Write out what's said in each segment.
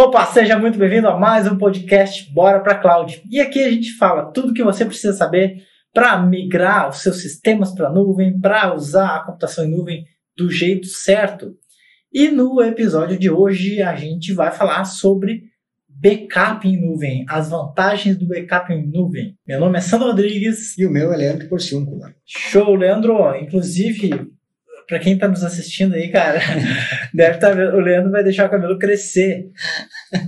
Opa, seja muito bem-vindo a mais um podcast Bora para Cloud. E aqui a gente fala tudo que você precisa saber para migrar os seus sistemas para a nuvem, para usar a computação em nuvem do jeito certo. E no episódio de hoje a gente vai falar sobre backup em nuvem, as vantagens do backup em nuvem. Meu nome é Sandro Rodrigues. E o meu é Leandro Porciúncula. Show, Leandro. Inclusive, para quem está nos assistindo aí, cara, deve estar tá, o Leandro vai deixar o cabelo crescer.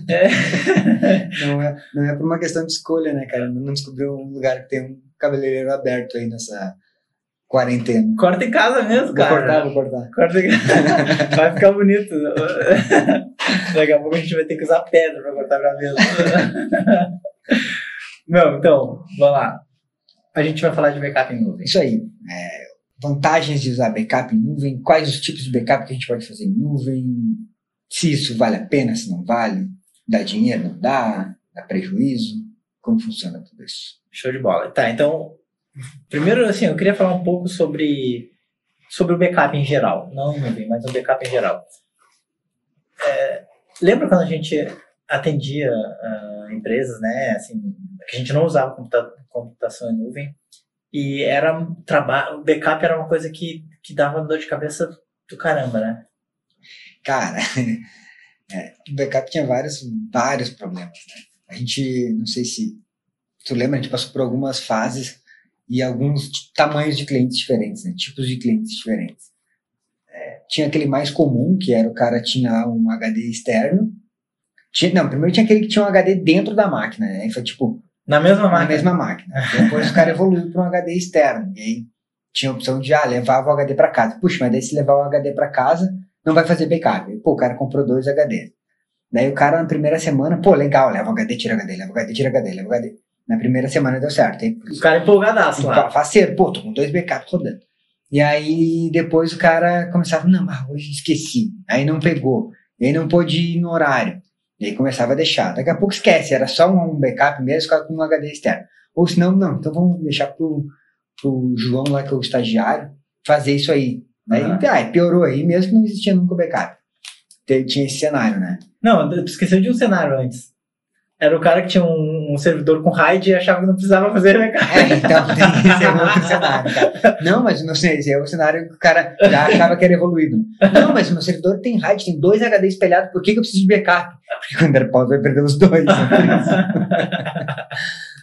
É. Não é, não é por uma questão de escolha, né, cara? Não descobriu um lugar que tem um cabeleireiro aberto aí nessa quarentena. Corta em casa mesmo, cara. Vou cortar, vou cortar. Corta em casa. Vai ficar bonito. Daqui a pouco a gente vai ter que usar pedra para cortar o cabelo. Não, então, vamos lá. A gente vai falar de backup em nuvem. Isso aí. É, vantagens de usar backup em nuvem, quais os tipos de backup que a gente pode fazer em nuvem, se isso vale a pena, se não vale, dá dinheiro, não dá, dá prejuízo, como funciona tudo isso. Show de bola. Tá, então, primeiro, assim, eu queria falar um pouco sobre, sobre o backup em geral, não em nuvem, mas o backup em geral. É, lembra quando a gente atendia uh, empresas, né, assim, que a gente não usava computa computação em nuvem, e era trabalho, o backup era uma coisa que, que dava dor de cabeça do caramba, né? Cara, é, o backup tinha vários, vários problemas, né? A gente, não sei se tu lembra, a gente passou por algumas fases e alguns tamanhos de clientes diferentes, né? Tipos de clientes diferentes. É, tinha aquele mais comum, que era o cara tinha um HD externo. Tinha, não, primeiro tinha aquele que tinha um HD dentro da máquina, né? Aí foi tipo, na mesma máquina? Na mesma máquina. Depois o cara evoluiu para um HD externo. E aí tinha a opção de, ah, levar o HD para casa. Puxa, mas daí se levar o HD para casa, não vai fazer backup. Pô, o cara comprou dois HD. Daí o cara na primeira semana, pô, legal, leva o HD, tira HD, leva o HD, tira HD, leva o HD. Na primeira semana deu certo. Aí, o cara empolgadaço lá. Faceiro, pô, tô com dois backups rodando. E aí depois o cara começava, não, mas hoje esqueci. Aí não pegou. E aí não pôde ir no horário. E aí começava a deixar. Daqui a pouco esquece, era só um backup mesmo, ficava com um HD externo. Ou se não, não, então vamos deixar pro, pro João lá, que é o estagiário, fazer isso aí. Aí uhum. ah, piorou aí, mesmo que não existia nunca o backup. Tinha esse cenário, né? Não, tu esqueceu de um cenário antes. Era o cara que tinha um, um servidor com RAID e achava que não precisava fazer backup. É, então tem esse é outro cenário, cara. Não, mas não sei, esse é o cenário que o cara já achava que era evoluído. Não, mas o meu servidor tem RAID, tem dois HD espelhados, por que, que eu preciso de backup? Porque quando era pau, vai perder os dois.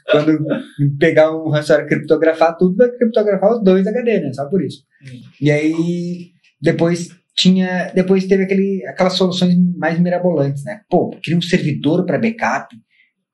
Né? quando pegar um ransomware criptografar tudo, vai criptografar os dois HD, né? Só por isso. Hum. E aí, depois tinha depois teve aquele, aquelas soluções mais mirabolantes, né? Pô, cria um servidor para backup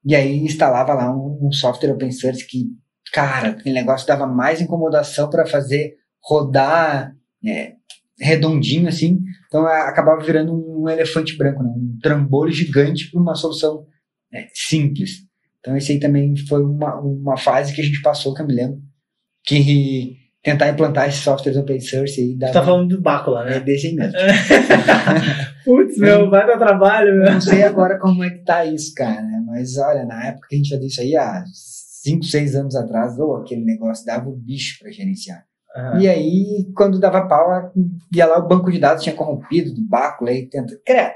e aí instalava lá um, um software open source que, cara, aquele negócio dava mais incomodação para fazer rodar é, redondinho assim. Então acabava virando um elefante branco, né? um trambolho gigante para uma solução é, simples. Então esse aí também foi uma, uma fase que a gente passou, que eu me lembro, que tentar implantar esses softwares open source aí. Dava... Você tá falando do Bácula, né? É desse aí mesmo. Putz, meu, vai dar trabalho, meu. Não sei agora como é que tá isso, cara, né? Mas olha, na época que a gente fazia isso aí, há 5, 6 anos atrás, ou aquele negócio dava o bicho para gerenciar. Uhum. E aí, quando dava pau, ia lá, o banco de dados tinha corrompido do Bácula aí, tenta, credo,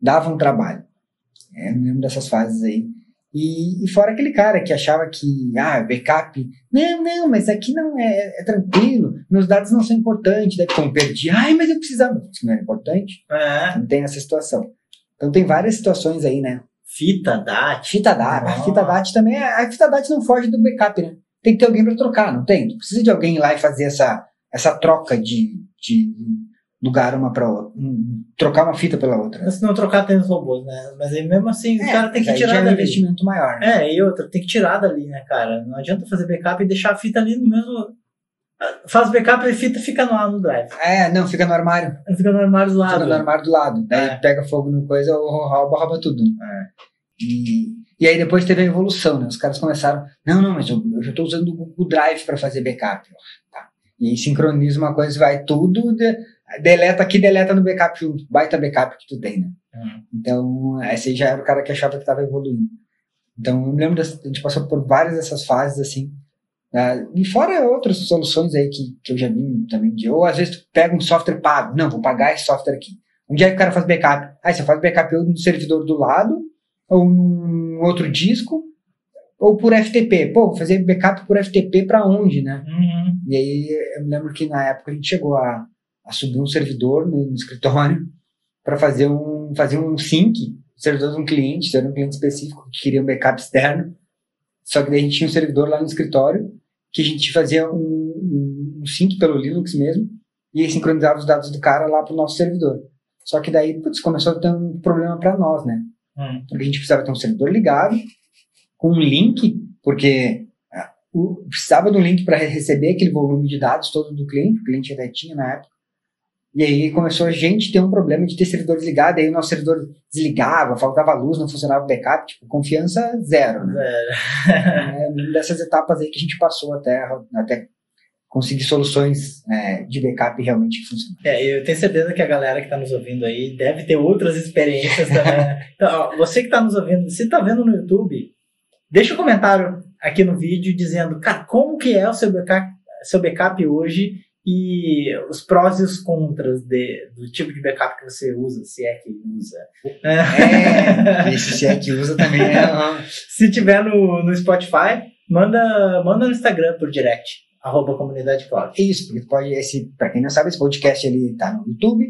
dava um trabalho. É, eu lembro dessas fases aí. E, e, fora aquele cara que achava que, ah, backup, não, não, mas aqui não é, é tranquilo, meus dados não são importantes, daí como perdi, ai, mas eu precisava, isso não era importante, é. não tem essa situação. Então tem várias situações aí, né? Fita DAT. Fita DAT, a fita DAT também, é, a fita DAT não foge do backup, né? Tem que ter alguém para trocar, não tem? Tu precisa de alguém ir lá e fazer essa, essa troca de, de lugar uma para outra, trocar uma fita pela outra. Se não trocar tem os robôs, né? Mas aí mesmo assim é, o cara tem que tirar já é um investimento maior. Né? É, e outra, tem que tirar dali, né, cara? Não adianta fazer backup e deixar a fita ali no mesmo. Faz backup e a fita fica no, no drive. É, não, fica no armário. Fica no armário do lado. Fica no armário do lado. Daí é. pega fogo no coisa, rouba, rouba tudo. É. E, e aí depois teve a evolução, né? Os caras começaram, não, não, mas eu, eu já estou usando o Google Drive para fazer backup. Tá. E aí sincroniza uma coisa, vai tudo, de, deleta aqui, deleta no backup junto. Baita backup que tu tem, né? Uhum. Então, esse já era o cara que achava que estava evoluindo. Então, eu me lembro, de, a gente passou por várias dessas fases, assim. Uh, e fora outras soluções aí que, que eu já vi também, de, ou às vezes tu pega um software pago, não, vou pagar esse software aqui. Onde é que o cara faz backup? Ah, você faz backup ou no servidor do lado, ou num outro disco, ou por FTP. Pô, vou fazer backup por FTP para onde, né? Uhum. E aí eu me lembro que na época a gente chegou a, a subir um servidor no, no escritório para fazer um, fazer um sync, servidor de um cliente, era um cliente específico que queria um backup externo. Só que daí a gente tinha um servidor lá no escritório que a gente fazia um, um, um sync pelo Linux mesmo e aí sincronizava os dados do cara lá para o nosso servidor. Só que daí, putz, começou a ter um problema para nós, né? Hum. Porque a gente precisava ter um servidor ligado, com um link, porque ah, precisava de um link para receber aquele volume de dados todo do cliente, o cliente ainda tinha na época. E aí começou a gente ter um problema de ter servidor desligado, aí o nosso servidor desligava, faltava luz, não funcionava o backup, tipo, confiança zero, né? É, eu lembro dessas etapas aí que a gente passou até, até conseguir soluções é, de backup realmente que funcionam. É, eu tenho certeza que a galera que está nos ouvindo aí deve ter outras experiências também. né? Então, ó, você que está nos ouvindo, se está vendo no YouTube, deixa um comentário aqui no vídeo dizendo, cara, como que é o seu backup, seu backup hoje e os prós e os contras de- do tipo de backup que você usa, se é que usa. É, esse se é que usa também é. Se tiver no, no Spotify, manda, manda no Instagram por direct, arroba comunidade cloud. É isso, porque pode, esse, pra quem não sabe, esse podcast ele tá no YouTube,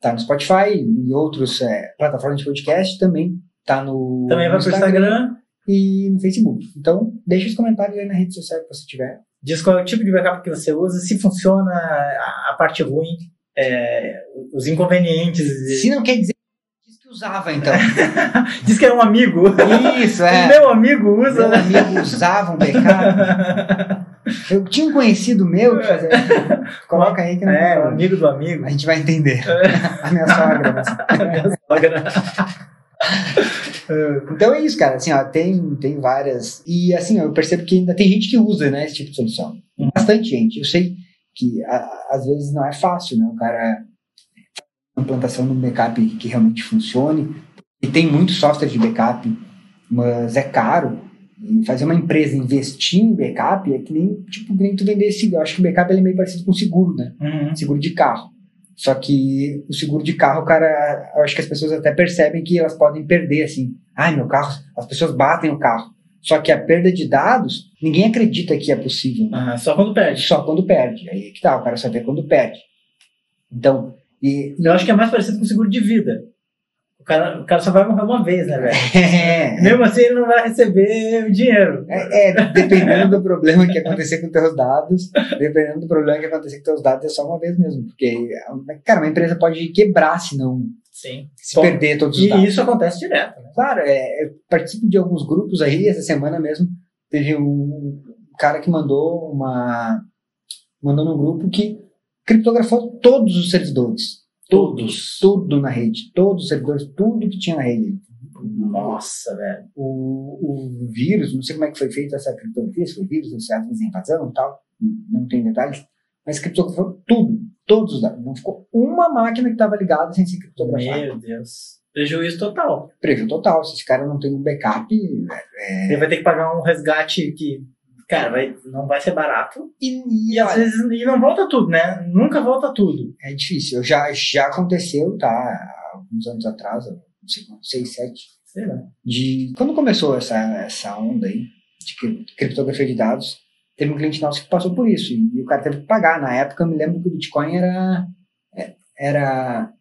tá no Spotify e outras plataformas de podcast, também tá no, Também vai no pro Instagram, e no Facebook. Então, deixa os comentários aí na rede social que você tiver. Diz qual é o tipo de backup que você usa, se funciona a, a parte ruim, é, os inconvenientes. Se não quer dizer diz que usava, então. Diz que é um amigo. isso, O é. meu amigo usa, Meu né? amigo usava um backup. Eu tinha um conhecido meu que fazia. Coloca aí que não É, um é, amigo do amigo. A gente vai entender. A minha sogra. mas- Minha sogra. Então é isso, cara. Assim, ó, tem, tem várias. E assim, ó, eu percebo que ainda tem gente que usa, né, esse tipo de solução. Uhum. Bastante gente. Eu sei que a- às vezes não é fácil, né? O cara uma implantação de um backup que realmente funcione. E tem muito software de backup, mas é caro. E fazer uma empresa investir em backup é que nem, tipo, nem tu vender seguro. Eu acho que o backup é meio parecido com seguro, né? Uhum. seguro de carro. Só que o seguro de carro, cara, eu acho que as pessoas até percebem que elas podem perder, assim. Ai, meu carro, as pessoas batem o carro. Só que a perda de dados, ninguém acredita que é possível. né? Ah, só quando perde. Só quando perde. Aí que tá, o cara só vê quando perde. Então, e. Eu acho que é mais parecido com seguro de vida. O cara, o cara só vai morrer uma vez, né, velho? É, Mesmo assim, ele não vai receber o dinheiro. é, é, dependendo do problema que acontecer com teus dados, dependendo do problema que acontecer com teus dados, é só uma vez mesmo. Porque, cara, uma empresa pode quebrar se não Sim. se Bom, perder todos os E dados. isso acontece direto, né? Claro, é, eu participo de alguns grupos aí, essa semana mesmo, teve um cara que mandou uma. mandou num grupo que criptografou todos os servidores. Todos. Tudo na rede. Todos os servidores, tudo que tinha na rede. Nossa, velho. O, o vírus, não sei como é que foi feita essa criptografia, se foi vírus, se é invasão e tal, não tem detalhes, mas criptografou tudo, todos os dados. Não ficou uma máquina que estava ligada sem ser criptografada. Meu Deus. Prejuízo total. Prejuízo total. Se esse cara não tem um backup, é, Ele vai ter que pagar um resgate que, cara, vai, não vai ser barato. E, E às vezes e não volta tudo, né? Nunca volta tudo. é difícil. Já, já aconteceu, tá? Há alguns anos atrás, não sei quanto, seis, sete, Sei lá. de quando começou essa, essa onda aí de cri- criptografia de dados, teve um cliente nosso que passou por isso e, o cara teve que pagar. Na época, eu me lembro que o Bitcoin era é, era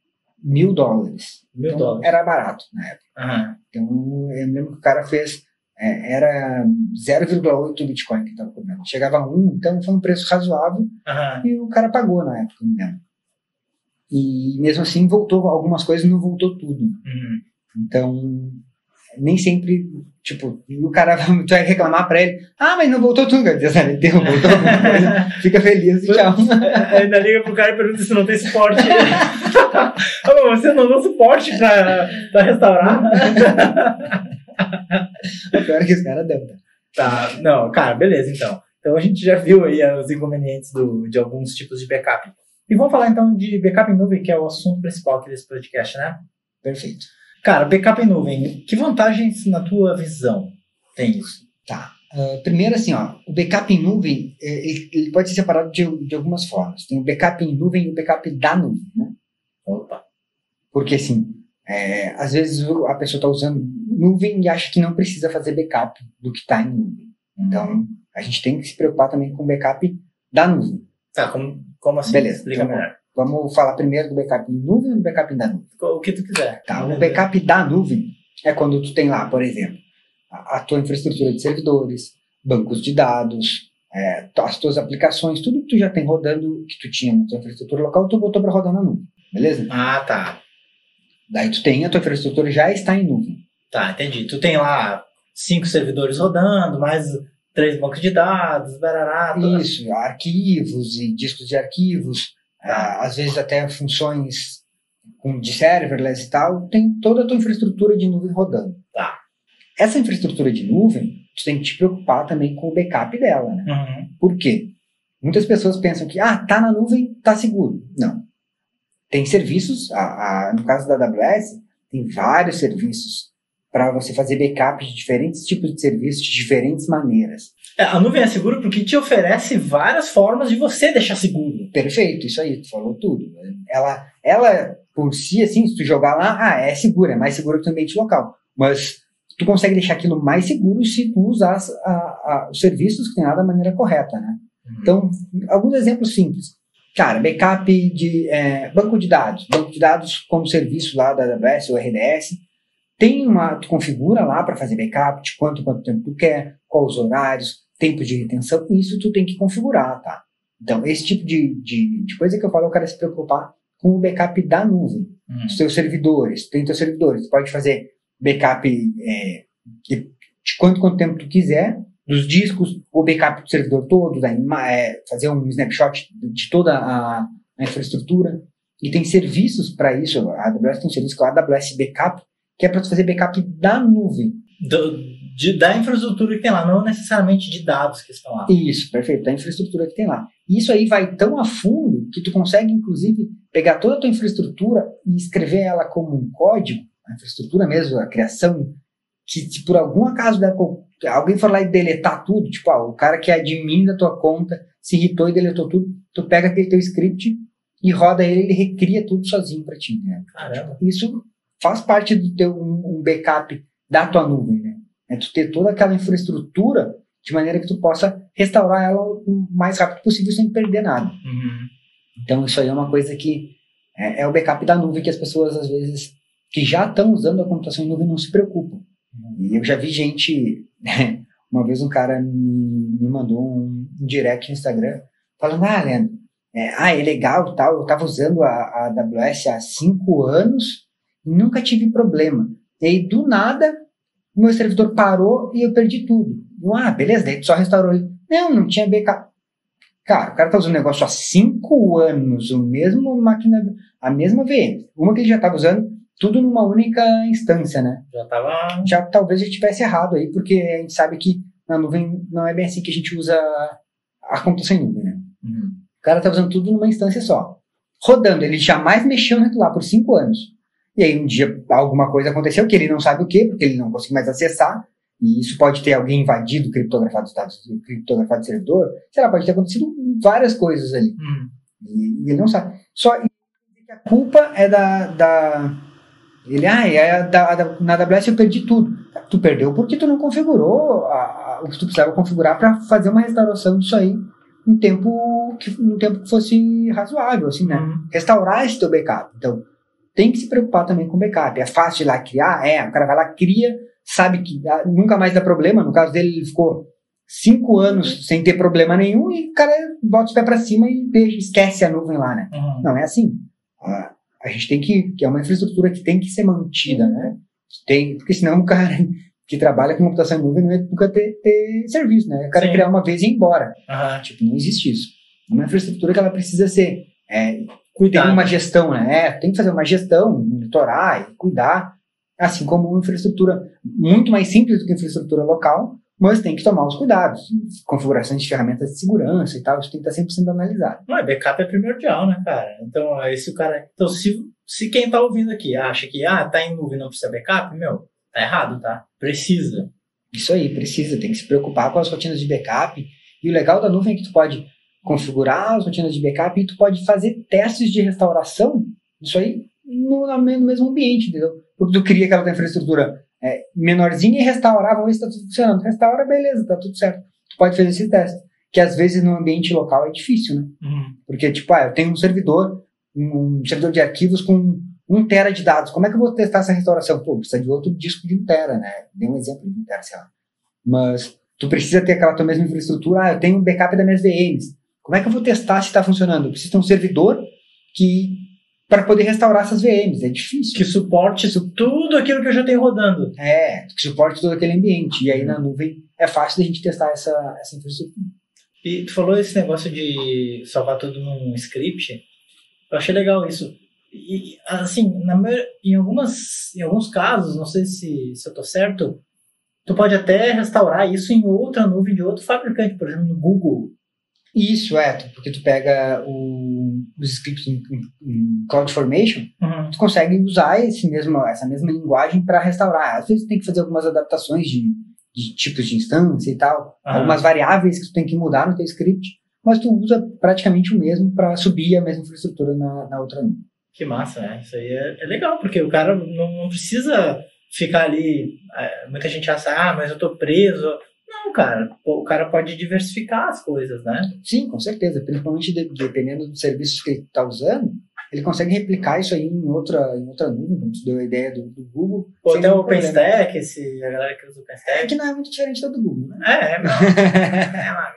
mil dólares. Mil Então, dólares. Era barato na época. Aham. Então, eu me lembro que o cara fez é, era 0,8 Bitcoin que estava cobrando. Chegava a 1, então foi um preço razoável Aham. e o cara pagou na época, eu me lembro. E mesmo assim voltou algumas coisas, não voltou tudo. Uhum. Então, nem sempre, tipo, o cara tu vai reclamar pra ele, ah, mas não voltou tudo, cara. Deus, ele alguma coisa, fica feliz e tchau. Ainda liga pro cara e pergunta se não tem suporte. Você não deu suporte pra, pra restaurar? O pior é que os caras dão, tá? Tá, não, cara, beleza, então. Então a gente já viu aí os inconvenientes do, de alguns tipos de backup. E vamos falar então de backup em nuvem, que é o assunto principal aqui desse podcast, né? Perfeito. Cara, backup em nuvem, que vantagens na tua visão tem isso? Tá. Ah, primeiro, assim, ó, o backup em nuvem, eh, ele, ele pode ser separado de, de algumas formas. Tem o backup em nuvem e o backup da nuvem, né? Opa. Porque, assim, é, às vezes a pessoa está usando nuvem e acha que não precisa fazer backup do que está em nuvem. Então, a gente tem que se preocupar também com o backup da nuvem. Tá, como, como assim? Beleza. Explica Então, melhor. Vamos falar primeiro do backup em nuvem ou do backup da nuvem? O que tu quiser. Tá, o backup da nuvem é quando tu tem lá, por exemplo, a, a tua infraestrutura de servidores, bancos de dados, é, as tuas aplicações, tudo que tu já tem rodando, que tu tinha na tua infraestrutura local, tu botou para rodar na nuvem, beleza? Ah, tá. Daí tu tem, a tua infraestrutura já está em nuvem. Tá, entendi. Tu tem lá cinco servidores rodando, mais três bancos de dados, barará. toda- Isso, arquivos e discos de arquivos, ah, às vezes até funções de serverless e tal, tem toda a tua infraestrutura de nuvem rodando. Tá. Essa infraestrutura de nuvem, tu tem que te preocupar também com o backup dela, né? Uhum. Por quê? Muitas pessoas pensam que, ah, tá na nuvem, tá seguro. Não. Tem serviços, a, a- no caso da AWS, tem vários serviços para você fazer backup de diferentes tipos de serviços, de diferentes maneiras. É, a nuvem é segura porque te oferece várias formas de você deixar seguro. Perfeito, isso aí, tu falou tudo. Ela, ela por si, assim, se tu jogar lá, ah, é segura, é mais segura que o ambiente local. Mas tu consegue deixar aquilo mais seguro se tu usar a- a- os serviços que tem lá da maneira correta, né? Então, alguns exemplos simples. Cara, backup de é, banco de dados. Banco de dados como serviço lá da AWS ou RDS. Tem uma, tu configura lá para fazer backup de quanto, quanto tempo tu quer, quais os horários, tempo de retenção. Isso tu tem que configurar, tá? Então, esse tipo de, de, de coisa que eu falo, eu quero se preocupar com o backup da nuvem Uhum. os seus servidores, tem teus servidores, tu pode fazer backup é, de, de quanto, quanto tempo tu quiser, dos discos, o backup do servidor todo, ma- é, fazer um snapshot de, de toda a, a infraestrutura, e tem serviços para isso, a AWS tem um serviço que é o AWS Backup, que é para fazer backup da nuvem. Do- de- da infraestrutura que tem lá, não necessariamente de dados que estão lá. Isso, perfeito, da infraestrutura que tem lá. Isso aí vai tão a fundo que tu consegue, inclusive, pegar toda a tua infraestrutura e escrever ela como um código, a infraestrutura mesmo, a criação, que se por algum acaso der alguém for lá e deletar tudo, tipo, ah, o cara que é admin da tua conta se irritou e deletou tudo, tu pega aquele teu script e roda ele, ele recria tudo sozinho para ti, né? Caramba. Isso faz parte do teu um, um backup da tua nuvem, né? É tu ter toda aquela infraestrutura de maneira que tu possa restaurar ela o mais rápido possível sem perder nada. Uhum. Então isso aí é uma coisa que é, é o backup da nuvem que as pessoas às vezes que já estão usando a computação em nuvem não se preocupam. E eu já vi gente, uma vez um cara me, me mandou um, um direct no Instagram falando, ah, Leandro, é, ah, é legal tal, eu estava usando a, a AWS há cinco anos nunca tive problema. E aí, do nada, o meu servidor parou e eu perdi tudo. Eu, ah, beleza, daí tu só restaurou ele. Não, não tinha backup. Cara, o cara tá usando o negócio há cinco anos, o mesmo máquina, a mesma VM. Uma que ele já estava usando, tudo numa única instância, né? Já tava. Já talvez eu estivesse errado aí, porque a gente sabe que na nuvem não é bem assim que a gente usa a computação em nuvem, né? Uhum. O cara tá usando tudo numa instância só. Rodando, ele jamais mexeu naquilo lá por cinco anos. E aí um dia alguma coisa aconteceu que ele não sabe o que, porque ele não consegue mais acessar. E isso pode ter alguém invadido, criptografado os dados, criptografado o servidor. Sei lá, pode ter acontecido várias coisas ali. Uhum. E, e ele não sabe. Só que a culpa é da. da ele, ah, é da, da- na AWS eu perdi tudo. Tu perdeu porque tu não configurou a- a- o que tu precisava configurar para fazer uma restauração disso aí em tempo que, um tempo que fosse razoável, assim, né? Uhum. Restaurar esse teu backup. Então, tem que se preocupar também com o backup. É fácil de ir lá criar? É, o cara vai lá, cria, sabe que dá- nunca mais dá problema. No caso dele, ele ficou cinco anos sem ter problema nenhum e o cara bota os pés pra cima e deixa, esquece a nuvem lá, né? Uhum. Não, é assim. A, gente tem que, que é uma infraestrutura que tem que ser mantida, né? Tem, porque senão o cara que trabalha com computação em nuvem não ia nunca ter, ter serviço, né? O cara Sim. criar uma vez e ir embora. Aham. Tipo, não existe isso. É uma infraestrutura que ela precisa ser é, tem Cuidado. uma gestão, né? É, tem que fazer uma gestão, monitorar e cuidar, assim como uma infraestrutura muito mais simples do que a infraestrutura local, mas tem que tomar os cuidados, configurações de ferramentas de segurança e tal, isso tem que estar sempre sendo analisado. Não, é backup é primordial, né, cara? Então, aí se o cara. Então, se, se quem tá ouvindo aqui acha que, ah, tá em nuvem não precisa backup, meu, tá errado, tá? Precisa. Isso aí, precisa, tem que se preocupar com as rotinas de backup. E o legal da nuvem é que tu pode configurar as rotinas de backup e tu pode fazer testes de restauração, isso aí, no, no mesmo ambiente, entendeu? Porque tu cria aquela infraestrutura é, menorzinha e restaurar, vamos ver se está tudo funcionando. Restaura, beleza, tá tudo certo. Tu pode fazer esse teste. Que às vezes no ambiente local é difícil, né? Uhum. Porque, tipo, ah, eu tenho um servidor, um, um servidor de arquivos com um tera de dados. Como é que eu vou testar essa restauração? Pô, precisa de outro disco de um tera, né? Dei um exemplo de um tera, sei lá. Mas tu precisa ter aquela tua mesma infraestrutura. Ah, eu tenho um backup das minhas VMs. Como é que eu vou testar se está funcionando? Eu preciso ter um servidor que para poder restaurar essas VMs. É difícil. Que suporte tudo aquilo que eu já tenho rodando. É, que suporte todo aquele ambiente. E aí na nuvem é fácil da gente testar essa, essa infraestrutura. E tu falou esse negócio de salvar tudo num script. Eu achei legal isso. E, assim, na, em, algumas, em alguns casos, não sei se, se eu tô certo, tu pode até restaurar isso em outra nuvem de outro fabricante, por exemplo, no Google. Isso, é, porque tu pega o, os scripts em, em, CloudFormation, uhum. tu consegue usar esse mesmo, essa mesma linguagem para restaurar. Às vezes tem que fazer algumas adaptações de, de tipos de instância e tal, uhum. algumas variáveis que tu tem que mudar no teu script, mas tu usa praticamente o mesmo para subir a mesma infraestrutura na, na outra nuvem. Que massa, né? Isso aí é, é legal, porque o cara não, não precisa ficar ali. É, muita gente acha, ah, mas eu tô preso. Não, cara, o cara pode diversificar as coisas, né? Sim, com certeza. Principalmente de, dependendo dos serviços que ele está usando, ele consegue replicar isso aí em outra, em outra nuvem, como deu a ideia do, do Google. Ou até o OpenStack, esse, a galera que usa o OpenStack. É que não é muito diferente do Google, né? É, é, não. é uma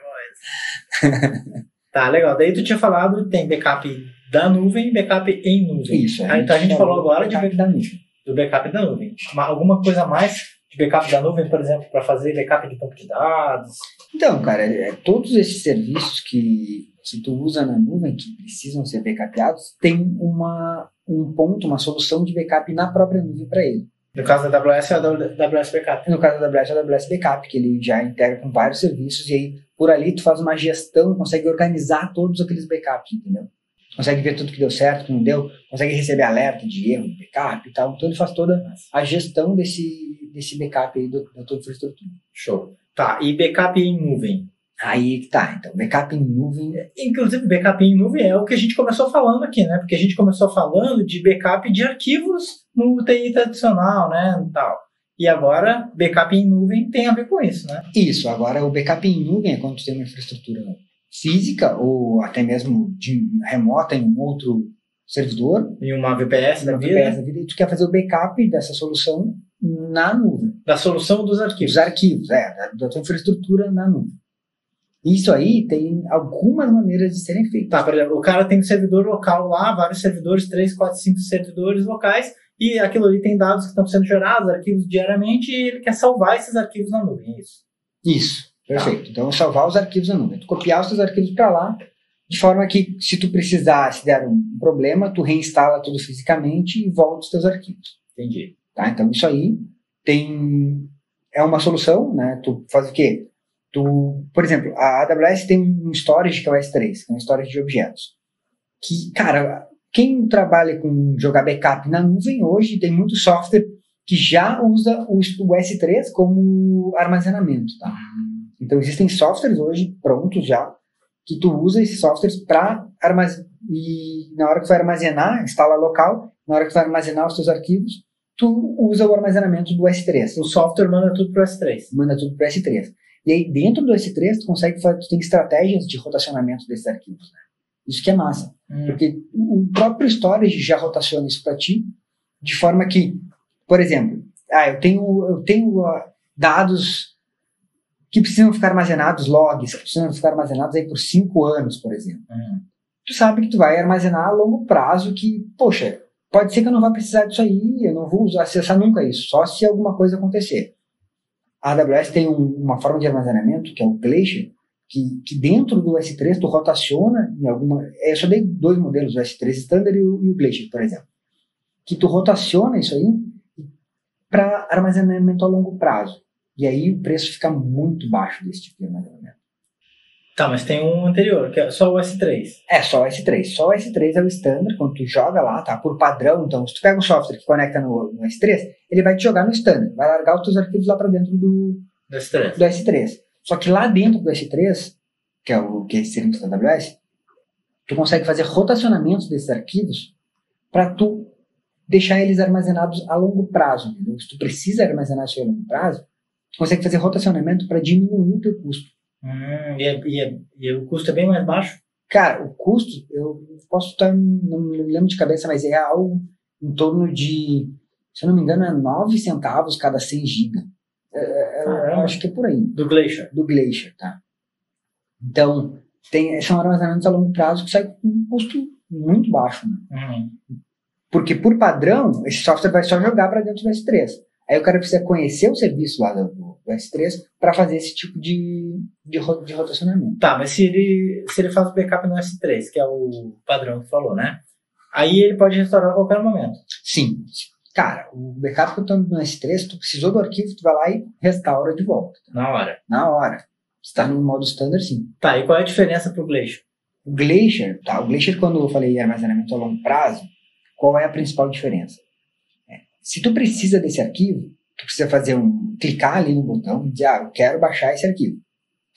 coisa. tá, legal. Daí tu tinha falado, tem backup da nuvem e backup em nuvem. Isso. Então a gente falou agora backup de da nuvem. do backup da nuvem. Alguma coisa mais de backup da nuvem, por exemplo, para fazer backup de banco de dados? Então, cara, é, todos esses serviços que, que tu usa na nuvem, que precisam ser backupados, tem uma, um ponto, uma solução de backup na própria nuvem para ele. No caso da AWS, é a AWS Backup. No caso da AWS, é a AWS Backup, que ele já integra com vários serviços, e aí por ali tu faz uma gestão, consegue organizar todos aqueles backups, entendeu? Consegue ver tudo que deu certo, que não deu, consegue receber alerta de erro, de backup e tal. Então ele faz toda a gestão desse, desse backup aí do, da tua infraestrutura. Show. Tá, e backup em nuvem? Aí que tá, então, backup em nuvem. Inclusive, backup em nuvem é o que a gente começou falando aqui, né? Porque a gente começou falando de backup de arquivos no UTI tradicional, né? Tal. E agora, backup em nuvem tem a ver com isso, né? Isso, agora o backup em nuvem é quando tu tem uma infraestrutura física ou até mesmo de remota em um outro servidor. Em uma VPS da vida. VPS da vida. E tu quer fazer o backup dessa solução na nuvem. Da solução dos arquivos. Dos arquivos, é, da, da tua infraestrutura na nuvem. Isso aí tem algumas maneiras de serem feitas. Tá, por exemplo, o cara tem um servidor local lá, vários servidores, 3, 4, 5 servidores locais, e aquilo ali tem dados que estão sendo gerados, arquivos diariamente, e ele quer salvar esses arquivos na nuvem, é isso? Isso. Perfeito. Então, salvar os arquivos na nuvem. Tu copiar os teus arquivos para lá, de forma que, se tu precisar, se der um problema, tu reinstala tudo fisicamente e volta os teus arquivos. Entendi. Tá? Então, isso aí tem é uma solução, né? Tu faz o quê? Tu, por exemplo, a AWS tem um storage que é o S3, que é um storage de objetos. Que, cara, quem trabalha com jogar backup na nuvem hoje tem muito software que já usa o, o S3 como armazenamento, tá? Então existem softwares hoje prontos já que tu usa esses softwares para armazenar e na hora que tu vai armazenar, instala local, na hora que tu vai armazenar os teus arquivos, tu usa o armazenamento do S3. O software manda tudo para o S3. Manda tudo para o S3. E aí dentro do S3 tu consegue fazer, tu tem estratégias de rotacionamento desses arquivos. Né? Isso que é massa, hum. porque o próprio storage já rotaciona isso para ti, de forma que, por exemplo, ah, eu tenho eu tenho uh, dados que precisam ficar armazenados, logs, que precisam ficar armazenados aí por cinco anos, por exemplo. Uhum. Tu sabe que tu vai armazenar a longo prazo que, poxa, pode ser que eu não vá precisar disso aí, eu não vou acessar nunca isso, só se alguma coisa acontecer. A AWS tem um, uma forma de armazenamento, que é o Glacier, que, que dentro do S3 tu rotaciona em alguma... Eu só dei dois modelos, o S3 Standard e o, e o Glacier, por exemplo. Que tu rotaciona isso aí para armazenamento a longo prazo. E aí o preço fica muito baixo desse tipo de armazenamento. Tá, mas tem um anterior, que é só o S3. É, só o S3. Só o S3 é o standard, quando tu joga lá, tá? Por padrão, então, se tu pega um software que conecta no, no S3, ele vai te jogar no standard, vai largar os teus arquivos lá para dentro do, do S3. do S3. Só que lá dentro do S3, que é o que é serviço da AWS, tu consegue fazer rotacionamentos desses arquivos para tu deixar eles armazenados a longo prazo. Entendeu? Se tu precisa armazenar isso a longo prazo, tu consegue fazer rotacionamento para diminuir o teu custo. Hum, e, é, e, é, e, o custo é bem mais baixo? Cara, o custo, eu posso estar, não me lembro de cabeça, mas é algo em torno de, se eu não me engano, é 9 centavos cada 100 GB. É, é, eu acho que é por aí. Do Glacier? Do Glacier, tá. Então, tem, são armazenamentos a longo prazo que saem com um custo muito baixo. Né? Uhum. Porque, por padrão, esse software vai só jogar para dentro do S3. Aí o cara precisa conhecer o serviço lá do, do S3 para fazer esse tipo de, de, de, rotacionamento. Tá, mas se ele, se ele faz o backup no S3, que é o padrão que falou, né? Aí ele pode restaurar a qualquer momento. Sim. Cara, o backup que eu estou no S3, tu precisou do arquivo, tu vai lá e restaura de volta. Na hora. Na hora. Está no modo standard, sim. Tá, e qual é a diferença para o Glacier? O Glacier, tá, o Glacier, quando eu falei armazenamento a longo prazo, qual é a principal diferença? É, se tu precisa desse arquivo, tu precisa fazer um, clicar ali no botão e dizer, ah, eu quero baixar esse arquivo.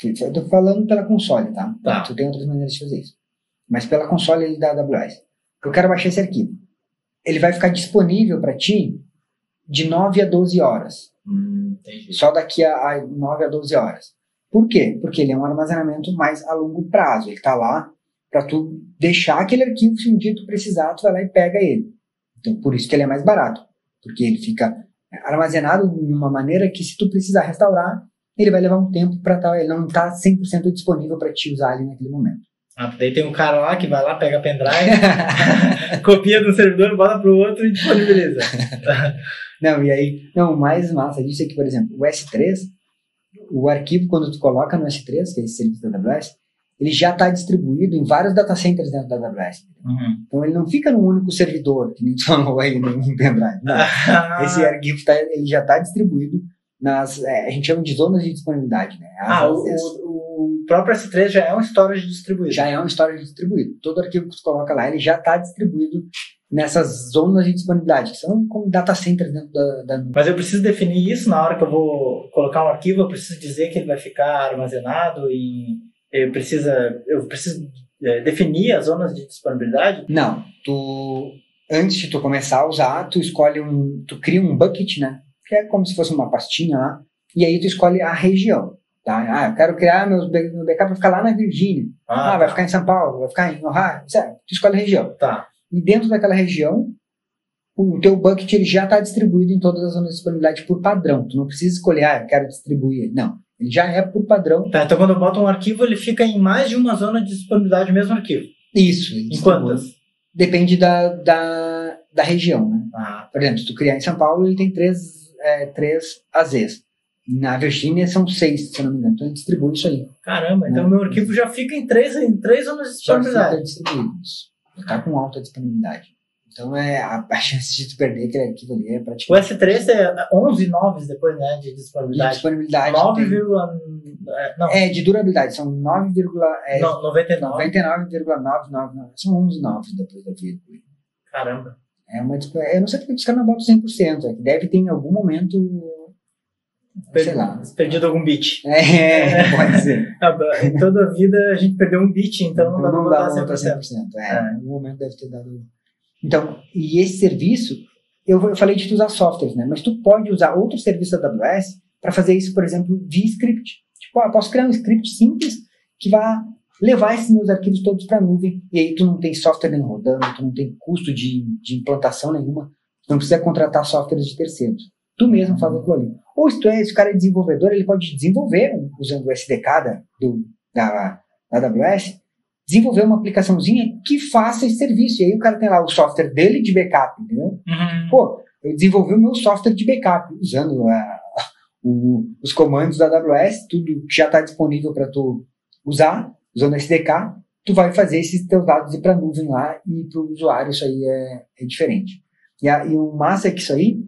Eu estou falando pela console, tá? tá? Tu tem outras maneiras de fazer isso. Mas pela console da AWS. Eu quero baixar esse arquivo. Ele vai ficar disponível para ti de 9 a 12 horas. Hum, Só daqui a, a 9 a 12 horas. Por quê? Porque ele é um armazenamento mais a longo prazo. Ele está lá para tu deixar aquele arquivo, se um dia tu precisar, tu vai lá e pega ele. Então, por isso que ele é mais barato. Porque ele fica armazenado de uma maneira que se tu precisar restaurar, ele vai levar um tempo para tal, ele não está 100% disponível para te usar ali naquele momento. Ah, daí tem um cara lá que vai lá, pega pendrive, copia do servidor, bota pro outro e disponibiliza. não, e aí, não, o mais massa disso é que, por exemplo, o S3, o arquivo quando tu coloca no S3, que é esse serviço da AWS, ele já está distribuído em vários data centers dentro da AWS. Uhum. Então ele não fica num único servidor, que nem tu falou aí no pendrive. Esse arquivo tá, ele já está distribuído nas. É, a gente chama de zonas de disponibilidade. Né? ah, o, o, próprio S3 já é um storage distribuído. Já é um storage distribuído. Todo arquivo que tu coloca lá, ele já está distribuído nessas zonas de disponibilidade, que são como data centers dentro da, da, Mas eu preciso definir isso na hora que eu vou colocar um arquivo, eu preciso dizer que ele vai ficar armazenado em eu precisa, eu preciso é, definir as zonas de disponibilidade? Não, tu antes de tu começar a usar, tu escolhe um, tu cria um bucket, né? Que é como se fosse uma pastinha lá, e aí tu escolhe a região. Tá? Ah, eu quero criar meus, meu backup para ficar lá na Virgínia. Ah, ah vai tá. ficar em São Paulo, vai ficar em Ohio, certo? Tu escolhe a região. Tá. E dentro daquela região, o teu bucket ele já está distribuído em todas as zonas de disponibilidade por padrão. Tu não precisa escolher, ah, eu quero distribuir. Não. Ele já é por padrão. Tá, então quando eu boto um arquivo, ele fica em mais de uma zona de disponibilidade, o mesmo arquivo. Isso. Em quantas? Depende da, da, da região, né? Ah. Por exemplo, se tu criar em São Paulo, ele tem três, é, três AZs. Na Virgínia são seis, se eu não me engano. Então ele distribui isso aí. Caramba, então né? meu arquivo já fica em três, em três zonas de disponibilidade. Fica distribuído. Está com alta disponibilidade. Então é a, a chance de tu perder aquele arquivo ali é praticamente. O S3 é 11 noves depois, né? De disponibilidade. De disponibilidade. 9, tem... é, não. é, de durabilidade. São 9, é, não, 99. 99,999. São 11 noves depois da vírgula. Caramba. É uma, eu não sei porque os caras não botam 100%. É que deve ter em algum momento sei lá. Perdido algum bit. É, pode ser. Em toda a vida a gente perdeu um bit, então, então não dá para botar 100%. 100%. É, é. Em algum momento deve ter dado então, e esse serviço, eu, falei de tu usar softwares, né? Mas tu pode usar outros serviços da AWS para fazer isso, por exemplo, via script. Tipo, ah, posso criar um script simples que vá levar esses meus arquivos todos para a nuvem. E aí tu não tem software nem rodando, tu não tem custo de, de implantação nenhuma. Tu não precisa contratar softwares de terceiros. Tu mesmo faz aquilo ali. Ou se tu é, se o cara é desenvolvedor, ele pode desenvolver usando o SDK da, do, da, da AWS desenvolver uma aplicaçãozinha que faça esse serviço. E aí o cara tem lá o software dele de backup, entendeu? Uhum. Pô, eu desenvolvi o meu software de backup usando a, o, os comandos da AWS, tudo que já está disponível para tu usar, usando SDK, tu vai fazer esses teus dados ir para a nuvem lá e para o usuário isso aí é, é diferente. E, a, e, o massa é que isso aí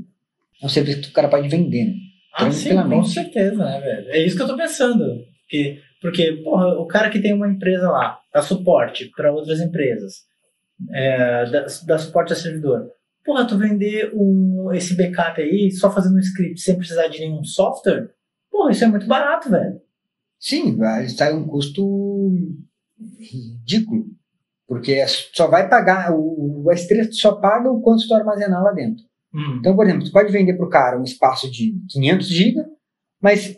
é um serviço que o cara pode vender, né? Ah, sim, com certeza, né, velho? É isso que eu tô pensando. Que porque, porra, o cara que tem uma empresa lá, dá suporte para outras empresas, é, dá, dá, suporte a servidor. Porra, tu vender um, esse backup aí só fazendo um script sem precisar de nenhum software, porra, isso é muito barato, velho. Sim, vai sai um custo ridículo Porque só vai pagar, o, o S3 só paga o quanto tu armazenar lá dentro. Hum. Então, por exemplo, tu pode vender para o cara um espaço de 500 GB, mas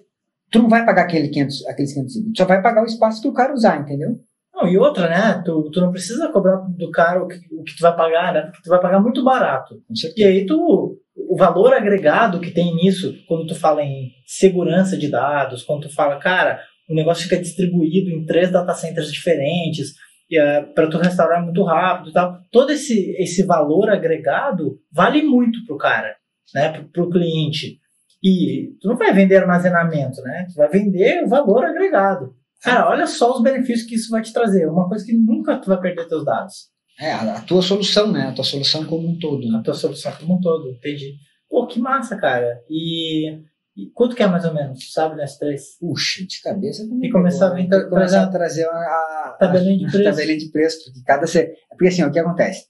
tu não vai pagar aquele 500, aqueles 500 GB. Tu só vai pagar o espaço que o cara usar, entendeu? Não, e outra, né? Tu, tu não precisa cobrar do cara o que, o que tu vai pagar, né? Porque tu vai pagar muito barato. E aí tu, o valor agregado que tem nisso, quando tu fala em segurança de dados, quando tu fala, cara, o negócio fica distribuído em três data centers diferentes, uh, para tu restaurar muito rápido e tal. Todo esse, esse valor agregado vale muito pro cara, né? Pro, pro cliente. E tu não vai vender armazenamento, né? Tu vai vender o valor agregado. Cara, olha só os benefícios que isso vai te trazer. Uma coisa que nunca tu vai perder teus dados. É, a tua solução, né? A tua solução como um todo. Né? A tua solução como um todo, entendi. Pô, que massa, cara. E, e quanto que é mais ou menos, sabe, nas três? Puxa, de cabeça E começar a, vir, começar a trazer a, a tabelinha de preço. tabelinha de preço. Porque, cada, porque assim, o que acontece?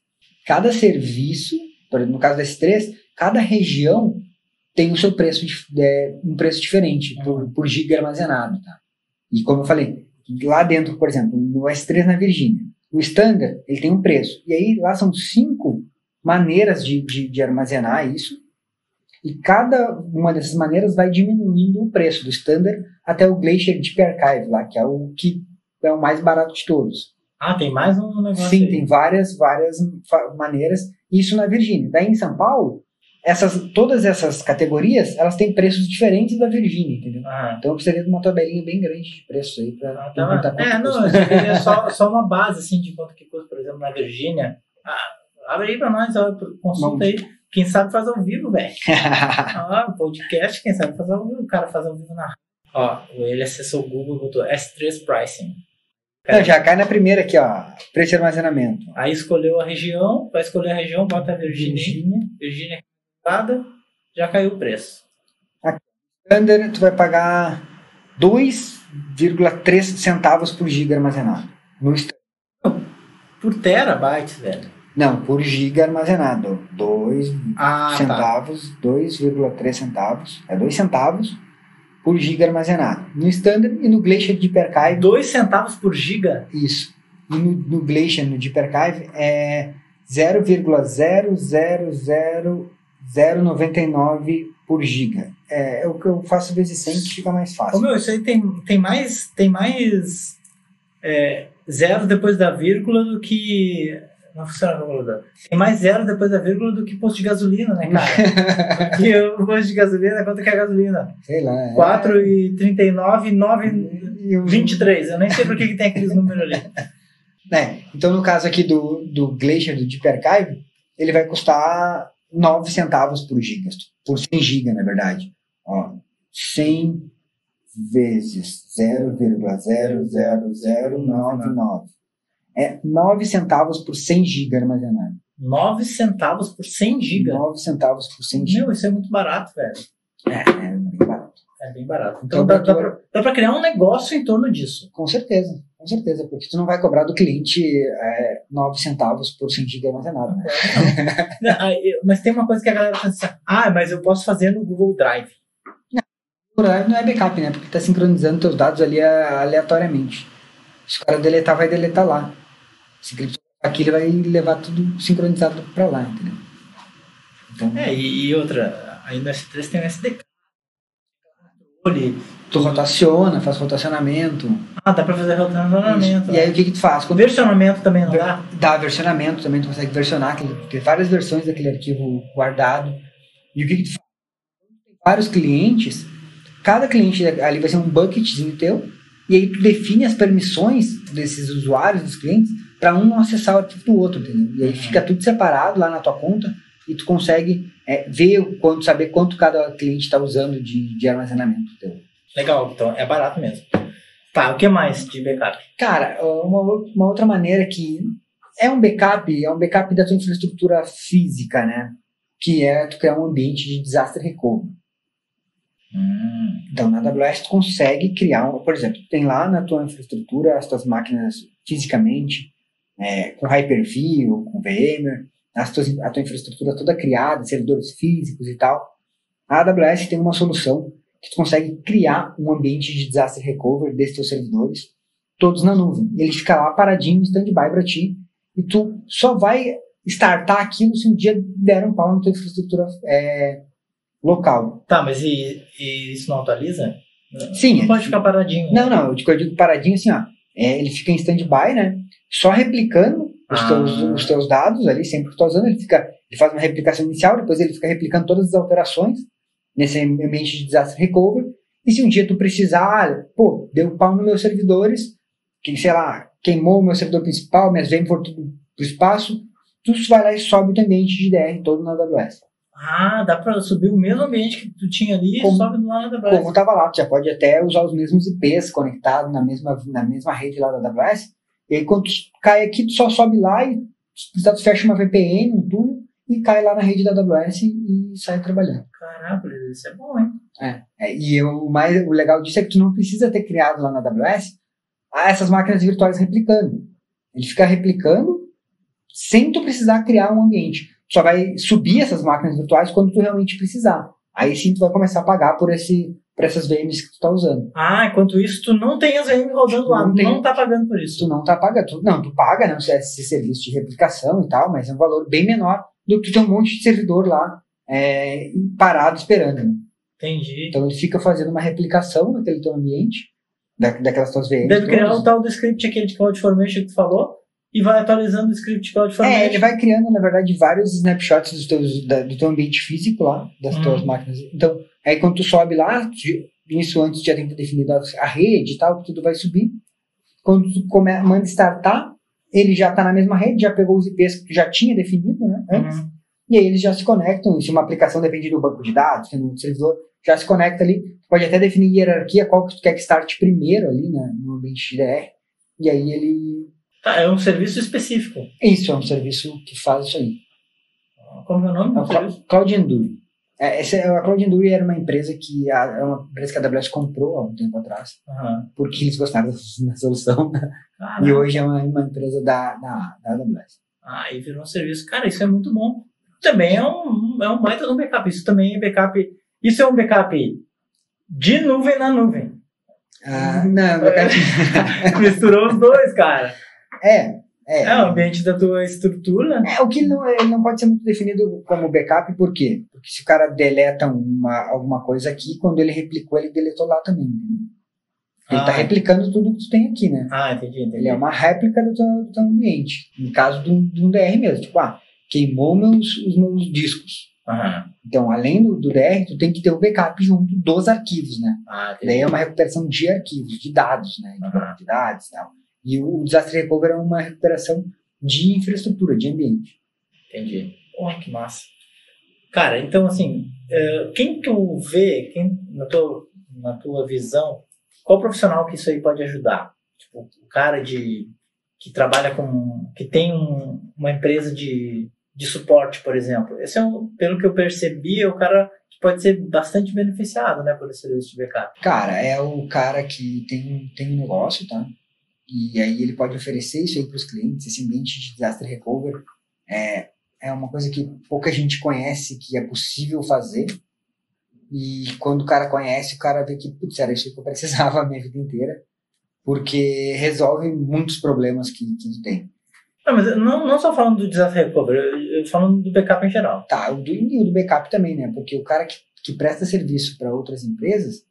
Cada serviço, por exemplo, no caso das três, cada região tem o seu preço, é, um preço diferente por, por giga armazenado, tá? E como eu falei, lá dentro, por exemplo, no S3 na Virgínia, o standard ele tem um preço. E aí lá são cinco maneiras de, de, de armazenar isso. E cada uma dessas maneiras vai diminuindo o preço do standard até o Glacier Deep Archive lá, que é o que é o mais barato de todos. Ah, tem mais um negócio Sim, aí. tem várias, várias maneiras. Isso na Virgínia. Daí em São Paulo, essas, todas essas categorias, elas têm preços diferentes da Virgínia, entendeu? Ah. Então eu precisaria de uma tabelinha bem grande de preços aí para ah, tá É, não, só, só uma base assim de quanto que custa, por exemplo, na Virgínia. Ah, abre aí para nós, consulta aí. Quem sabe faz ao vivo, velho. ah, podcast, quem sabe faz ao vivo. O cara faz ao vivo na. Ó, ele acessou o Google e botou S3 Pricing. Não, já cai na primeira aqui, ó. Preço de armazenamento. Aí escolheu a região, vai escolher a região, bota a Virgínia. Virgínia. Virgínia já caiu o preço. Aqui, standard, tu vai pagar 2,3 centavos por giga armazenado. No por terabyte, velho. Não, por giga armazenado. 2 ah, tá. centavos, tá. 2,3 centavos. É 2 centavos por giga armazenado. No standard e no Glacier Deep Archive. 2 centavos por giga? Isso. E no, no Glacier, no Deep Archive, é 0,000 0,99 por giga. É, é, o que eu faço vezes 100 que fica mais fácil. Ô, meu, isso aí tem, tem mais, tem mais é, zero depois da vírgula do que... Não funciona a calculadora. Tem mais zero depois da vírgula do que posto de gasolina, né, cara? Porque o posto de gasolina, quanto que é a gasolina? Sei lá. É... 4,39, 9,23. Eu nem sei por que, que tem aqueles números ali. É, então, no caso aqui do, do Glacier, do Deep Archive, ele vai custar 9 centavos por giga, por 100 giga, na verdade. Ó, 100 vezes 0,00099. É 9 centavos por 100 giga armazenado. 9 centavos por 100 giga? 9 centavos por 100 giga. Meu, isso é muito barato, velho. É, é bem barato. É bem barato. Então, então dá, dá, pra, dá pra criar um negócio em torno disso. Com certeza. Com certeza, porque tu não vai cobrar do cliente é, 9 centavos por 100 GB armazenado. Né? mas tem uma coisa que a galera pensa assim, ah, mas eu posso fazer no Google Drive. Não, Google Drive não é backup, né? Porque tá sincronizando teus dados ali aleatoriamente. Se o cara deletar, vai deletar lá. Se aqui, ele vai levar tudo sincronizado para lá, entendeu? Então, é, e outra, aí no S3 tem o SDK. Tu rotaciona, faz rotacionamento. Ah, dá pra fazer rotacionamento. E, e aí o que, que tu faz? Quando versionamento também não dá? Dá versionamento também, tu consegue versionar, tem várias versões daquele arquivo guardado. E o que, que tu faz? Vários clientes, cada cliente ali vai ser um bucketzinho teu, e aí tu define as permissões desses usuários, dos clientes, para um não acessar o arquivo do outro, entendeu? E aí uhum. fica tudo separado lá na tua conta, e tu consegue é, ver quanto, saber quanto cada cliente está usando de, de armazenamento teu. Legal, então é barato mesmo. Tá, o que mais de backup? Cara, uma, uma outra maneira que é um backup, é um backup da tua infraestrutura física, né? Que é tu criar um ambiente de desastre recovery. Hum. Então, na AWS tu consegue criar, um, por exemplo, tem lá na tua infraestrutura as tuas máquinas fisicamente, é, com Hyper-V ou com VMware, as tuas, a tua infraestrutura toda criada, servidores físicos e tal. A AWS tem uma solução que tu consegue criar um ambiente de disaster recovery desses teus servidores, todos na nuvem. Ele fica lá paradinho, stand-by para ti, e tu só vai startar aquilo se um dia der um pau na tua infraestrutura é, local. Tá, mas e, e isso não atualiza? Sim. Não pode ficar paradinho. Não, não, eu digo, eu digo paradinho assim, ó. É, ele fica em stand-by, né? Só replicando os, Ah. teus, os teus dados ali, sempre que tu tá usando, ele, fica, ele faz uma replicação inicial, depois ele fica replicando todas as alterações nesse ambiente de disaster recovery. E se um dia tu precisar, ah, pô, deu pau nos meus servidores, que, sei lá, queimou o meu servidor principal, minhas VMs foram tudo pro espaço, tu vai lá e sobe o teu ambiente de DR todo na AWS. Ah, dá pra subir o mesmo ambiente que tu tinha ali Como- e sobe lá na AWS. Como tava lá, tu já pode até usar os mesmos IPs conectados na mesma, na mesma rede lá da AWS. E aí quando tu cai aqui, tu só sobe lá e tu fecha uma VPN, um cai lá na rede da AWS e, sai trabalhando. Caraca, isso é bom, hein? É, e eu- o mais o legal disso é que tu não precisa ter criado lá na AWS ah, essas máquinas virtuais replicando. Ele fica replicando sem tu precisar criar um ambiente. Só vai subir essas máquinas virtuais quando tu realmente precisar. Aí sim tu vai começar a pagar por, esse, por essas VMs que tu tá usando. Ah, enquanto isso, tu não tem as VM rodando lá, Não tem. não tá pagando por isso. tu não tá pagando. Tu, não, tu paga, né? Esse serviço de replicação e tal, mas é um valor bem menor do que tu ter um monte de servidor lá é, parado esperando. né? Entendi. Então ele fica fazendo uma replicação daquele teu ambiente, da, daquelas tuas VMs. Deve criar todas. o tal do script aquele de CloudFormation que tu falou e vai atualizando o script CloudFormation. É, ele vai criando, na verdade, vários snapshots dos teus, da- do teu ambiente físico lá, das Hum. tuas máquinas. Então, aí quando tu sobe lá, isso antes já tem que ter definido a, a rede e tal, tudo vai subir. Quando tu come, manda startar, ele já está na mesma rede, já pegou os IPs que tu já tinha definido, né? Antes. Uhum. E aí eles já se conectam. Se uma aplicação depende do banco de dados, tem um servidor, já se conecta ali. Tu pode até definir hierarquia, qual que tu quer que starte primeiro ali né, no ambiente DR. E aí ele. Tá, é um serviço específico. Isso é um serviço que faz isso aí. Como é o nome É do serviço? Cloud Endure. É, essa, a Cloud Endure era uma empresa que a, é uma empresa que a AWS comprou há um tempo atrás, Aham. porque eles gostaram da, solução. Caraca. E hoje é uma, uma empresa da, da, da AWS. Ah, e virou um serviço. Cara, isso é muito bom. Também é um, é um baita um backup. Isso também é backup. Isso é um backup de nuvem na nuvem. Ah, não, meu cara- Misturou os dois, cara. é, é. É o ambiente da tua estrutura. É, o que não, ele não pode ser muito definido como backup, por quê? Porque se o cara deleta uma, alguma coisa aqui, quando ele replicou, ele deletou lá também. Ele está Ah. replicando tudo que tu tem aqui, né? Ah, entendi, entendi. Ele é uma réplica do teu, do teu ambiente. No caso de um, DR mesmo. Tipo, ah, queimou meus, os meus discos. Então, além do, do DR, tu tem que ter o backup junto dos arquivos, né? Ah. Daí é uma recuperação de arquivos, de dados, né? De dados e tal. E o, Disaster Recovery é uma recuperação de infraestrutura, de ambiente. Entendi. Pô, que massa. Cara, então assim, eh, quem tu vê, quem, na, tua, na tua visão, qual profissional que isso aí pode ajudar? Tipo, o cara de que trabalha com. que tem um- uma empresa de, de suporte, por exemplo. Esse é um, pelo que eu percebi, é o cara que pode ser bastante beneficiado, né, por esse serviço de backup. Cara, é o cara que tem, tem um negócio, tá? E aí ele pode oferecer isso aí para os clientes, esse ambiente de disaster recovery. É, é uma coisa que pouca gente conhece que é possível fazer. E quando o cara conhece, o cara vê que, putz, era isso que eu precisava a minha vida inteira. Porque resolve muitos problemas que, que tem. Não, mas não, não só falando do disaster recovery, falando do backup em geral. Tá, o do, e o do backup também, né? Porque o cara que, que presta serviço para outras empresas,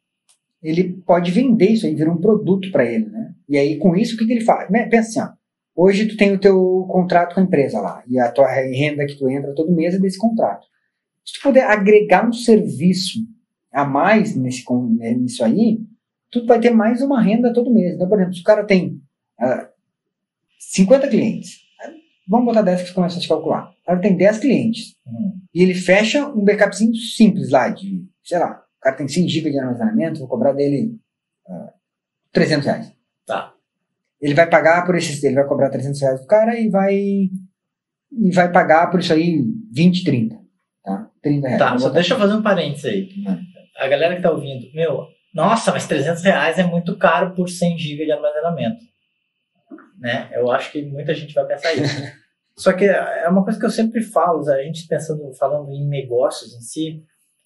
ele pode vender isso aí, vira um produto para ele, né? E aí, com isso, o que, que ele faz? Né, Pensa assim, ó, hoje tu tem o teu contrato com a empresa lá, e a tua renda que tu entra todo mês é desse contrato. Se tu puder agregar um serviço a mais nesse, nisso aí, tu vai ter mais uma renda todo mês. Então, por exemplo, se o cara tem ah, 50 clientes, vamos botar 10 que você começa a te calcular. O cara tem 10 clientes, Hum. e ele fecha um backupzinho simples lá, de, sei lá, cara tem 100 GB de armazenamento, vou cobrar dele ah, 300 reais. Tá. Ele vai pagar por esses, ele vai cobrar 300 reais do cara e vai, e vai pagar por isso aí 20, 30. Tá? 30 reais. Tá, só deixa eu fazer um parênteses aí. Hum. A galera que tá ouvindo, meu, nossa, mas 300 reais é muito caro por 100 GB de armazenamento. Né? Eu acho que muita gente vai pensar isso. Só que é uma coisa que eu sempre falo, a gente pensando, falando em negócios em si,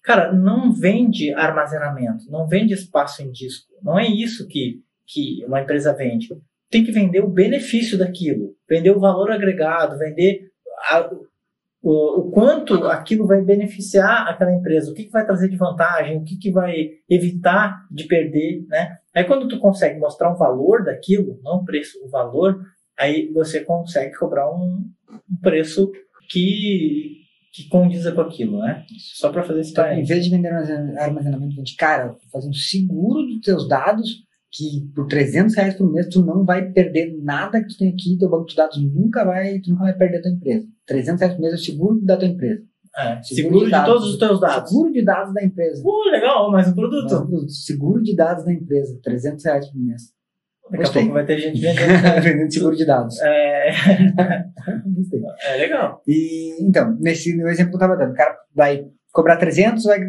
cara, não vende armazenamento, não vende espaço em disco. Não é isso que, que uma empresa vende. tem que vender o benefício daquilo, vender o valor agregado, vender a, o, o, quanto aquilo vai beneficiar aquela empresa, o que, que vai trazer de vantagem, o que, que vai evitar de perder, né? Aí quando tu consegue mostrar o valor daquilo, não o preço, o valor, aí você consegue cobrar um, um preço que, que condiza com aquilo, né? Só para fazer esse então, Em vez de vender armazenamento, vende, cara, fazer um seguro dos teus dados que por 300 reais por mês tu não vai perder nada que tu tem aqui, teu banco de dados nunca vai, tu nunca vai perder a tua empresa. 300 reais por mês é o seguro da tua empresa. É, seguro, seguro de, de dados, todos os teus dados. Seguro de dados da empresa. Uh, legal, mais um produto. Mais um produto. Seguro de dados da empresa, 300 reais por mês. Daqui Gostei. a pouco vai ter gente vendendo, vendendo seguro de dados. É... Gostei. É legal. E, então, nesse no exemplo que eu estava dando, o cara vai cobrar 300, vai,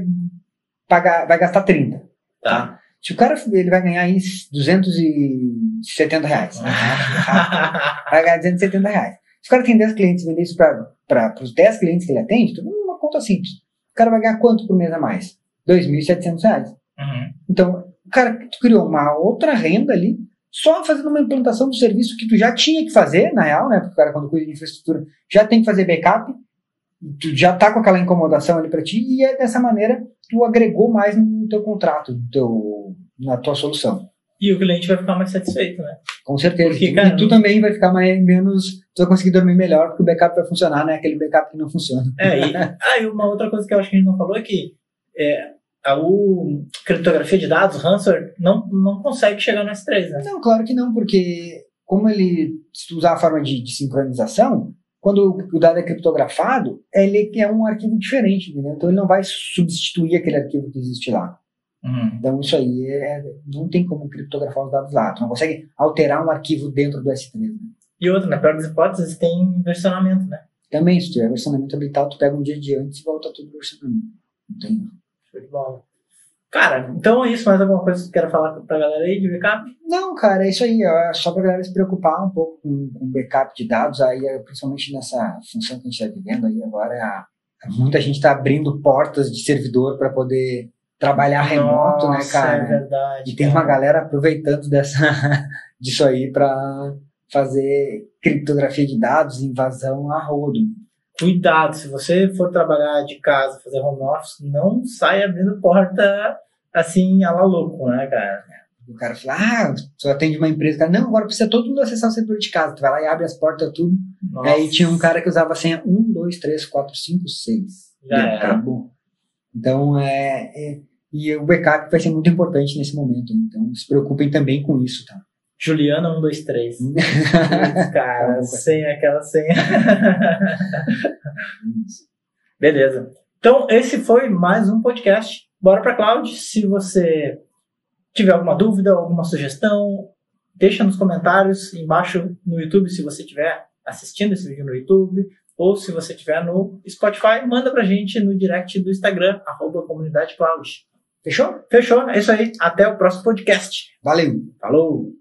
pagar, vai gastar 30. Tá. Se o cara ele vai ganhar aí 270 reais. vai ganhar 270 reais. Se o cara tem 10 clientes e vender isso para os 10 clientes que ele atende, tudo uma conta simples. O cara vai ganhar quanto por mês a mais? 2.700 reais. Uhum. Então, o cara tu criou uma outra renda ali, só fazendo uma implantação do serviço que tu já tinha que fazer, na real, né? Porque o cara, quando cuida de infraestrutura, já tem que fazer backup, tu já tá com aquela incomodação ali para ti, e é dessa maneira tu agregou mais no teu contrato, no teu, na tua solução. E o cliente vai ficar mais satisfeito, né? Com certeza. Porque, cara, e tu também vai ficar mais, menos. Tu vai conseguir dormir melhor, porque o backup vai funcionar, né? Aquele backup que não funciona. É, e, ah, e uma outra coisa que eu acho que a gente não falou é que é, a o, criptografia de dados, ransomware, não, não consegue chegar no S3, né? Não, claro que não, porque como ele usar a forma de, de sincronização, quando o dado é criptografado, ele é um arquivo diferente, entendeu? Então ele não vai substituir aquele arquivo que existe lá. Uhum. Então isso aí é, não tem como criptografar os dados lá. Tu não consegue alterar um arquivo dentro do S3. Né? E outra, na pior das hipóteses, tem versionamento, né? Também, se tiver versionamento habilitado, tu pega um dia de antes e volta tudo versionamento. Não tem. Show de bola. Cara, então é isso. Mais alguma coisa que você quer falar pra galera aí de backup? Não, cara, é isso aí. É só pra galera se preocupar um pouco com, com backup de dados, aí, é, principalmente nessa função que a gente está vivendo aí agora. É muita gente está abrindo portas de servidor para poder trabalhar remoto, né, Nossa, né, cara? É verdade. E tem uma galera aproveitando dessa, disso aí para fazer criptografia de dados, invasão a rodo cuidado, se você for trabalhar de casa, fazer home office, não sai abrindo porta assim, a la louco, né, cara? O cara fala, ah, tu atende uma empresa, cara, não, agora precisa todo mundo acessar o servidor de casa. Tu vai lá e abre as portas, tudo. Nossa. Aí tinha um cara que usava a senha 1, 2, 3, 4, 5, 6. Já e acabou. Então, é, é, E o backup vai ser muito importante nesse momento. Então, se preocupem também com isso, tá? Juliana 123. Cara, senha, aquela senha. Beleza. Então, esse foi mais um podcast. Bora para Cloud. Se você tiver alguma dúvida, alguma sugestão, deixa nos comentários embaixo no YouTube, se você estiver assistindo esse vídeo no YouTube, ou se você estiver no Spotify, manda pra gente no direct do Instagram, arroba comunidade cloud. Fechou? Fechou. É isso aí. Até o próximo podcast. Valeu. Falou.